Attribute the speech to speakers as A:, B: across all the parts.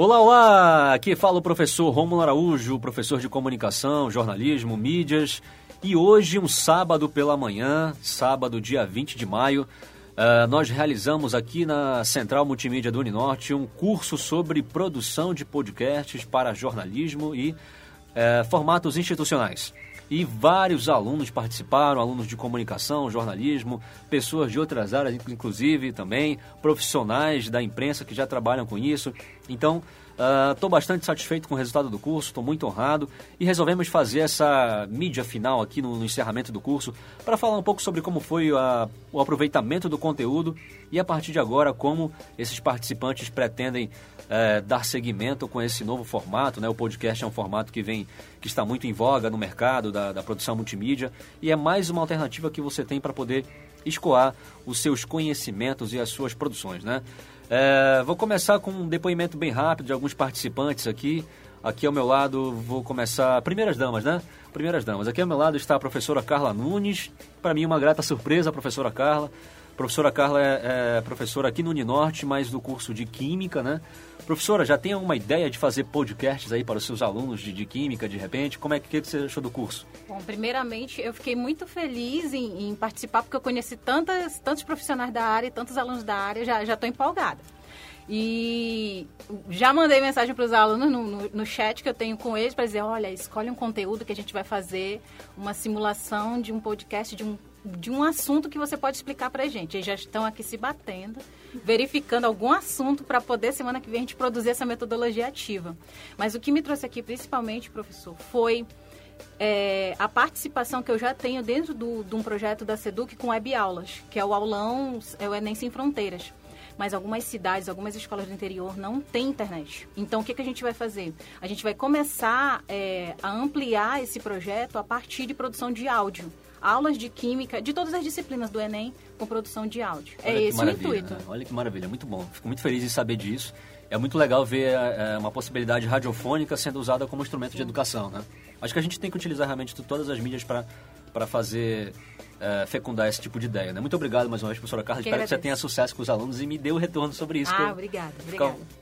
A: Olá, olá! Aqui fala o professor Romulo Araújo, professor de comunicação, jornalismo, mídias. E hoje, um sábado pela manhã, sábado, dia 20 de maio, uh, nós realizamos aqui na Central Multimídia do Uninorte um curso sobre produção de podcasts para jornalismo e uh, formatos institucionais e vários alunos participaram, alunos de comunicação, jornalismo, pessoas de outras áreas, inclusive também, profissionais da imprensa que já trabalham com isso. Então, Estou uh, bastante satisfeito com o resultado do curso, estou muito honrado e resolvemos fazer essa mídia final aqui no, no encerramento do curso para falar um pouco sobre como foi a, o aproveitamento do conteúdo e a partir de agora como esses participantes pretendem uh, dar seguimento com esse novo formato. Né? O podcast é um formato que vem que está muito em voga no mercado da, da produção multimídia e é mais uma alternativa que você tem para poder escoar os seus conhecimentos e as suas produções, né? É, vou começar com um depoimento bem rápido de alguns participantes aqui. Aqui ao meu lado vou começar. Primeiras damas, né? Primeiras damas. Aqui ao meu lado está a professora Carla Nunes. Para mim, uma grata surpresa, a professora Carla. Professora Carla é, é professora aqui no Uninorte, mas do curso de Química, né? Professora, já tem alguma ideia de fazer podcasts aí para os seus alunos de, de Química, de repente? Como é que, que você achou do curso?
B: Bom, primeiramente, eu fiquei muito feliz em, em participar, porque eu conheci tantas, tantos profissionais da área e tantos alunos da área, já estou empolgada. E já mandei mensagem para os alunos no, no, no, chat que eu tenho com eles para dizer, olha, escolhe um conteúdo que a gente vai fazer, uma simulação de um podcast de um de um assunto que você pode explicar para a gente. Eles já estão aqui se batendo, verificando algum assunto para poder, semana que vem, a gente produzir essa metodologia ativa. Mas o que me trouxe aqui, principalmente, professor, foi é, a participação que eu já tenho dentro do, de um projeto da SEDUC com web aulas, que é o aulão, é o Enem Sem Fronteiras mas algumas cidades, algumas escolas do interior não têm internet. Então, o que, que a gente vai fazer? A gente vai começar é, a ampliar esse projeto a partir de produção de áudio aulas de química, de todas as disciplinas do Enem, com produção de áudio.
A: É Olha é esse o intuito. Né? Olha que maravilha, muito bom. Fico muito feliz em saber disso. É muito legal ver é, uma possibilidade radiofônica sendo usada como instrumento de educação, né? Acho que a gente tem que utilizar realmente todas as mídias para fazer é, fecundar esse tipo de ideia. Né? Muito obrigado mais uma vez, professora Carla. Que Espero agradeço. que você tenha sucesso com os alunos e me dê o retorno sobre isso.
B: Ah, obrigada.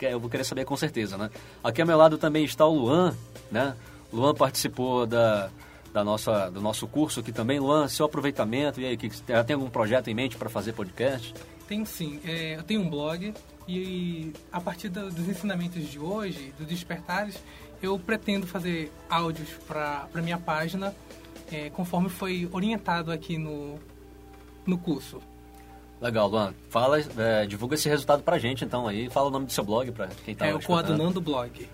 A: Eu vou querer saber com certeza, né? Aqui ao meu lado também está o Luan, né? Luan participou da, da nossa, do nosso curso aqui também. Luan, seu aproveitamento, e aí, que, já tem algum projeto em mente para fazer podcast?
C: Tenho sim. É, eu tenho um blog e a partir do, dos ensinamentos de hoje, dos despertares, eu pretendo fazer áudios para minha página, é, conforme foi orientado aqui no, no curso.
A: Legal, Luan. Fala, é, divulga esse resultado pra gente, então, aí. Fala o nome do seu blog pra quem tá
C: É o Coadunando Blog.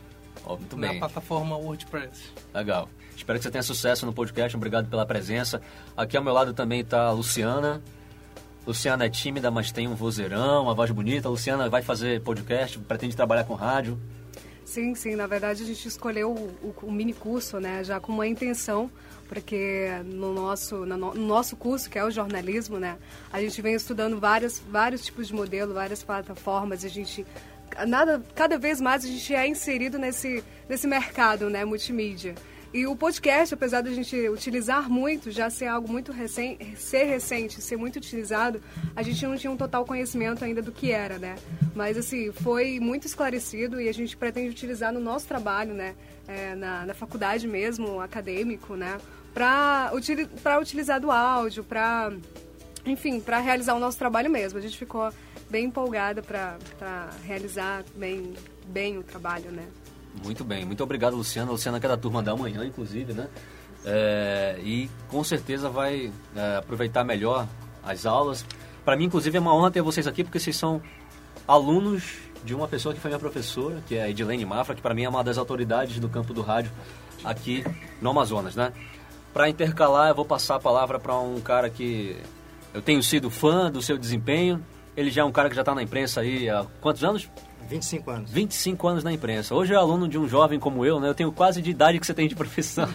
A: Oh, muito
C: na
A: bem.
C: plataforma WordPress.
A: Legal. Espero que você tenha sucesso no podcast. Obrigado pela presença. Aqui ao meu lado também está a Luciana. Luciana é tímida, mas tem um vozeirão, uma voz bonita. A Luciana vai fazer podcast, pretende trabalhar com rádio.
D: Sim, sim. Na verdade, a gente escolheu o, o, o mini curso, né, já com uma intenção, porque no nosso, no, no, nosso curso, que é o jornalismo, né, a gente vem estudando vários, vários tipos de modelo, várias plataformas. A gente nada, cada vez mais a gente é inserido nesse, nesse mercado, né, multimídia. E o podcast, apesar da gente utilizar muito, já ser algo muito recente, ser recente, ser muito utilizado, a gente não tinha um total conhecimento ainda do que era, né? Mas, assim, foi muito esclarecido e a gente pretende utilizar no nosso trabalho, né? É, na, na faculdade mesmo, acadêmico, né? Para util, utilizar do áudio, para, enfim, para realizar o nosso trabalho mesmo. A gente ficou bem empolgada para realizar bem, bem o trabalho, né?
A: Muito bem, muito obrigado, Luciana. Luciana que é da turma da manhã, inclusive, né? É, e com certeza vai é, aproveitar melhor as aulas. Para mim, inclusive, é uma honra ter vocês aqui, porque vocês são alunos de uma pessoa que foi minha professora, que é a Edilene Mafra, que para mim é uma das autoridades do campo do rádio aqui no Amazonas, né? Para intercalar, eu vou passar a palavra para um cara que eu tenho sido fã do seu desempenho. Ele já é um cara que já está na imprensa aí há quantos anos?
E: 25 anos.
A: 25 anos na imprensa. Hoje é aluno de um jovem como eu, né? Eu tenho quase de idade que você tem de profissão.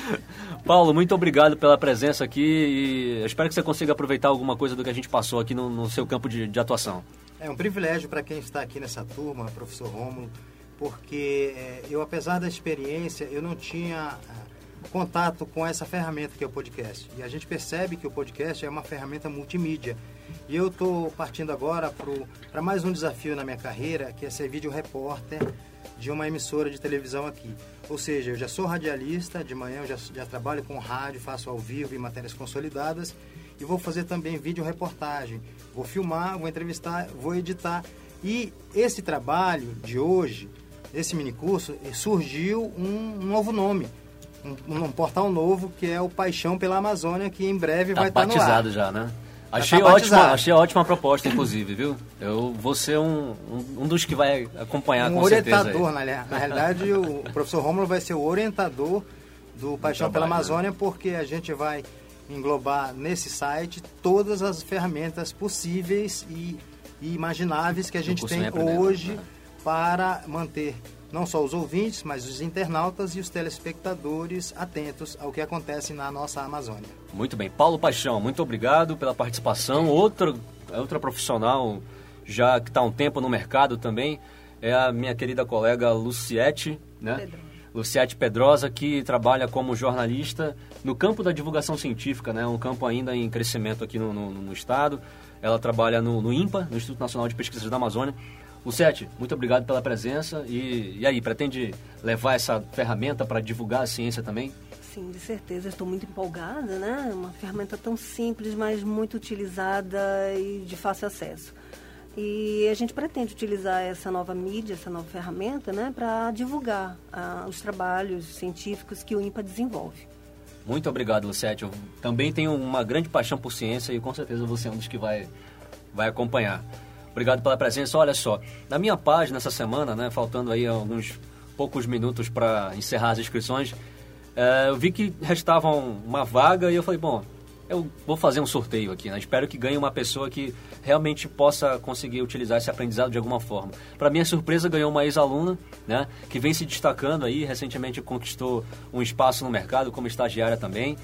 A: Paulo, muito obrigado pela presença aqui e espero que você consiga aproveitar alguma coisa do que a gente passou aqui no, no seu campo de, de, atuação.
E: É um privilégio para quem está aqui nessa turma, professor Rômulo, porque é, eu, apesar da experiência, eu não tinha é, contato com essa ferramenta que é o podcast. E a gente percebe que o podcast é uma ferramenta multimídia e eu estou partindo agora para mais um desafio na minha carreira, que é ser vídeo repórter de uma emissora de televisão aqui. Ou seja, eu já sou radialista, de manhã eu já, já trabalho com rádio, faço ao vivo e matérias consolidadas e vou fazer também vídeo reportagem. Vou filmar, vou entrevistar, vou editar. E esse trabalho de hoje, esse minicurso, surgiu um, um novo nome. Um, um, portal novo que é o Paixão pela Amazônia, que em breve
A: tá
E: vai estar no ar.
A: batizado já, né? Achei, ótima, achei ótima proposta, inclusive, viu? Eu vou ser um, um, um dos que vai acompanhar
E: um
A: com
E: orientador, na, na realidade, o professor Rômulo vai ser o orientador do Paixão pela Amazônia, porque a gente vai englobar nesse site todas as ferramentas possíveis e, e imagináveis que a gente tem hoje né? Para manter não só os ouvintes, mas os internautas e os telespectadores atentos ao que acontece na nossa Amazônia.
A: Muito bem. Paulo Paixão, muito obrigado pela participação. Outra, outra profissional já que está há um tempo no mercado também é a minha querida colega Luciete, né? Pedro. Luciete Pedrosa, que trabalha como jornalista no campo da divulgação científica, né? um campo ainda em crescimento aqui no, no, no estado. Ela trabalha no, no, INPA, no Instituto Nacional de Pesquisas da Amazônia. Luciete, muito obrigado pela presença. E, e aí, pretende levar essa ferramenta para divulgar a ciência também?
F: Sim, de certeza. Estou muito empolgada, né? Uma ferramenta tão simples, mas muito utilizada e de fácil acesso. E a gente pretende utilizar essa nova mídia, essa nova ferramenta, né, para divulgar ah, os trabalhos científicos que o INPA desenvolve.
A: Muito obrigado, Lucete. Eu também tenho uma grande paixão por ciência e com certeza você é um dos que vai, vai acompanhar. Obrigado pela presença. Olha só, na minha página essa semana, né, faltando aí alguns poucos minutos para encerrar as inscrições, é, eu vi que restavam uma vaga e eu falei, bom, eu vou fazer um sorteio aqui, né? Espero que ganhe uma pessoa que realmente possa conseguir utilizar esse aprendizado de alguma forma. Para minha surpresa, ganhou uma ex-aluna, né? Que vem se destacando aí, recentemente conquistou um espaço no mercado como estagiária também.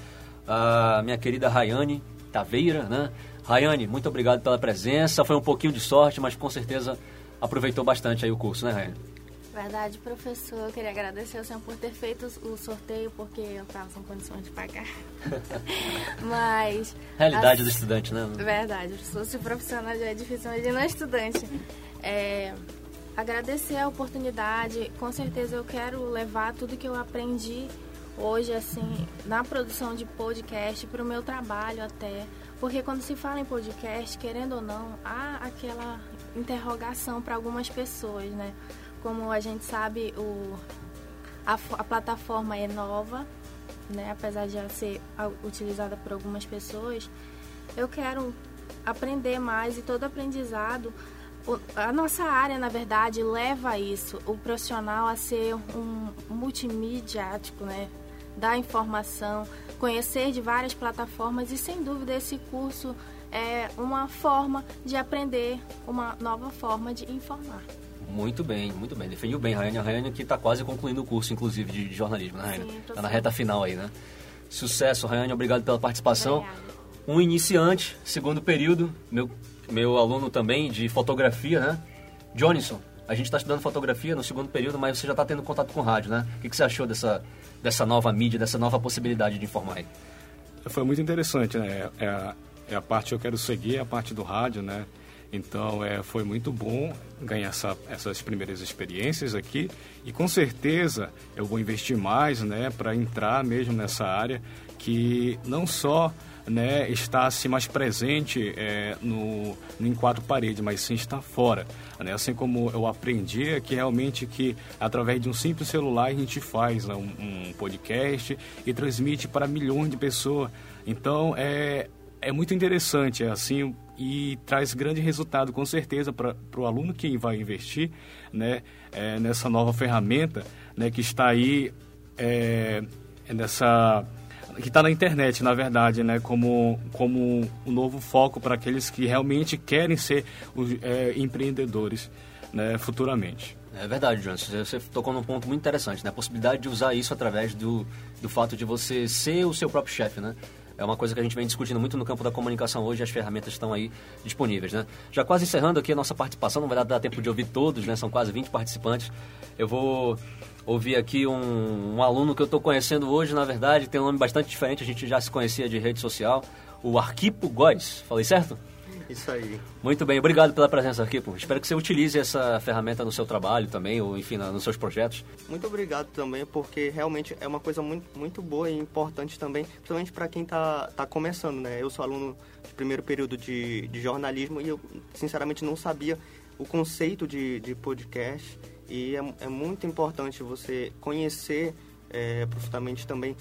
A: A minha querida Rayane Taveira, né? Rayane, muito obrigado pela presença. Foi um pouquinho de sorte, mas com certeza aproveitou bastante aí o curso, né, Rayane?
G: Verdade, professor. Eu queria agradecer ao senhor por ter feito o sorteio, porque eu estava sem condições de pagar. Mas.
A: Realidade as... do estudante, né?
G: Verdade. Se fosse profissional já é difícil, mas ele não é estudante. É... Agradecer a oportunidade. Com certeza eu quero levar tudo que eu aprendi hoje, assim, na produção de podcast para o meu trabalho até. Porque quando se fala em podcast, querendo ou não, há aquela interrogação para algumas pessoas, né? como a gente sabe, o, a, a plataforma é nova, né? apesar de já ser utilizada por algumas pessoas. Eu quero aprender mais e todo aprendizado a nossa área, na verdade, leva a isso, o profissional a ser um multimediático, né? Da informação, conhecer de várias plataformas e, sem dúvida, esse curso é uma forma de aprender uma nova forma de informar.
A: Muito bem, muito bem. Defendeu bem, Rayane. A Rayane que está quase concluindo o curso, inclusive, de, jornalismo, né, Rayane? Está na reta final aí, né? Sucesso, Rayane. Obrigado pela participação. Obrigada. Um iniciante, segundo período, meu, meu aluno também de fotografia, né? Johnson, a gente está estudando fotografia no segundo período, mas você já está tendo contato com rádio, né? O que, que você achou dessa, dessa nova mídia, dessa nova possibilidade de informar aí?
H: Foi muito interessante, né? É, a, é a parte que eu quero seguir, é a parte do rádio, né? Então, é, foi muito bom ganhar essa, essas primeiras experiências aqui e com certeza eu vou investir mais, né, para entrar mesmo nessa área que não só né, está assim, mais presente é, no, no, em quatro paredes, mas sim está fora. Né? Assim como eu aprendi é que realmente que através de um simples celular a gente faz né, um, um, podcast e transmite para milhões de pessoas. Então é, é muito interessante, é assim e traz grande resultado com certeza para o aluno que vai investir né, é, nessa nova ferramenta né, que está aí é, nessa que está na internet na verdade né, como como um novo foco para aqueles que realmente querem ser é, empreendedores né, futuramente
A: é verdade, Jonas. Você tocou num ponto muito interessante, né? A possibilidade de usar isso através do, do fato de você ser o seu próprio chefe, né? É uma coisa que a gente vem discutindo muito no campo da comunicação hoje, as ferramentas estão aí disponíveis, né? Já quase encerrando aqui a nossa participação, não vai dar tempo de ouvir todos, né? São quase 20 participantes. Eu vou ouvir aqui um, um aluno que eu estou conhecendo hoje, na verdade, tem um nome bastante diferente, a gente já se conhecia de rede social, o Arquipo Góes. Falei certo?
I: Isso aí.
A: Muito bem, obrigado pela presença aqui, pô. Espero que você utilize essa ferramenta no seu trabalho também, ou enfim, nos seus projetos.
I: Muito obrigado também, porque realmente é uma coisa muito, muito boa e importante também, principalmente para quem está tá começando, né? Eu sou aluno de primeiro período de, de jornalismo e eu, sinceramente, não sabia o conceito de, de podcast e é, é muito importante você conhecer é, profundamente também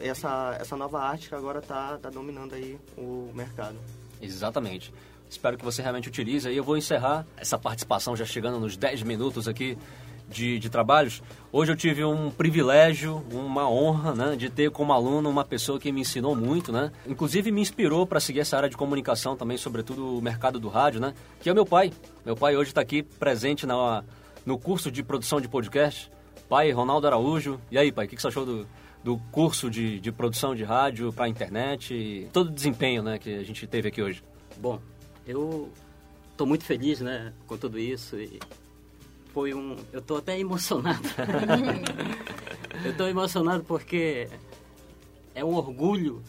I: essa, essa nova arte que agora está tá dominando aí o mercado.
A: Exatamente. Espero que você realmente utilize. E eu vou encerrar essa participação já chegando nos 10 minutos aqui de, de trabalhos. Hoje eu tive um privilégio, uma honra, né, de ter como aluno uma pessoa que me ensinou muito, né? Inclusive me inspirou para seguir essa área de comunicação também, sobretudo o mercado do rádio, né? Que é meu pai. Meu pai hoje está aqui presente na, no curso de produção de podcast. Pai, Ronaldo Araújo. E aí, pai, o que, que você achou do, do curso de, de produção de rádio para a internet, todo o desempenho né, que a gente teve aqui hoje?
J: Bom, eu estou muito feliz né, com tudo isso. E foi um. Eu estou até emocionado. eu estou emocionado porque é um orgulho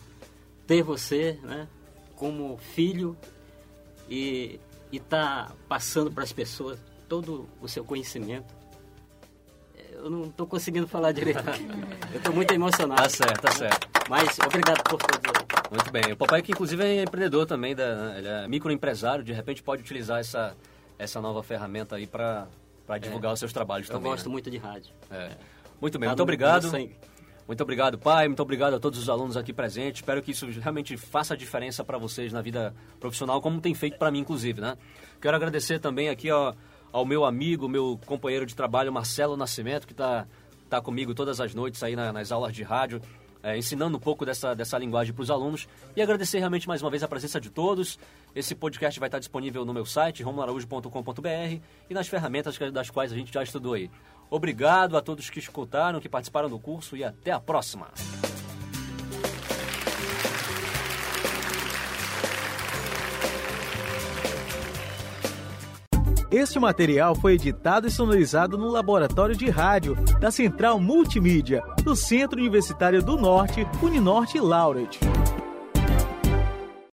J: ter você né, como filho e estar tá passando para as pessoas todo o seu conhecimento eu não estou conseguindo falar direito. eu estou muito emocionado.
A: Tá certo, tá certo.
J: Mas obrigado por tudo.
A: Muito bem. O papai que inclusive é empreendedor também, da, ele é microempresário, de repente pode utilizar essa, essa nova ferramenta aí para divulgar é, os seus trabalhos
J: eu
A: também.
J: Eu gosto
A: né?
J: muito de rádio.
A: É. Muito bem, tá muito obrigado. Muito obrigado, pai. Muito obrigado a todos os alunos aqui presentes. Espero que isso realmente faça a diferença para vocês na vida profissional, como tem feito para mim, inclusive, né? Quero agradecer também aqui, ó, ao meu amigo, meu companheiro de trabalho, Marcelo Nascimento, que está tá comigo todas as noites aí na, nas aulas de rádio, é, ensinando um pouco dessa, dessa linguagem para os alunos. E agradecer realmente mais uma vez a presença de todos. Esse podcast vai estar disponível no meu site, romuloaraújo.com.br, e nas ferramentas das quais a gente já estudou aí. Obrigado a todos que escutaram, que participaram do curso e até a próxima!
K: Este material foi editado e sonorizado no Laboratório de Rádio da Central Multimídia, do Centro Universitário do Norte, Uninorte Laureate.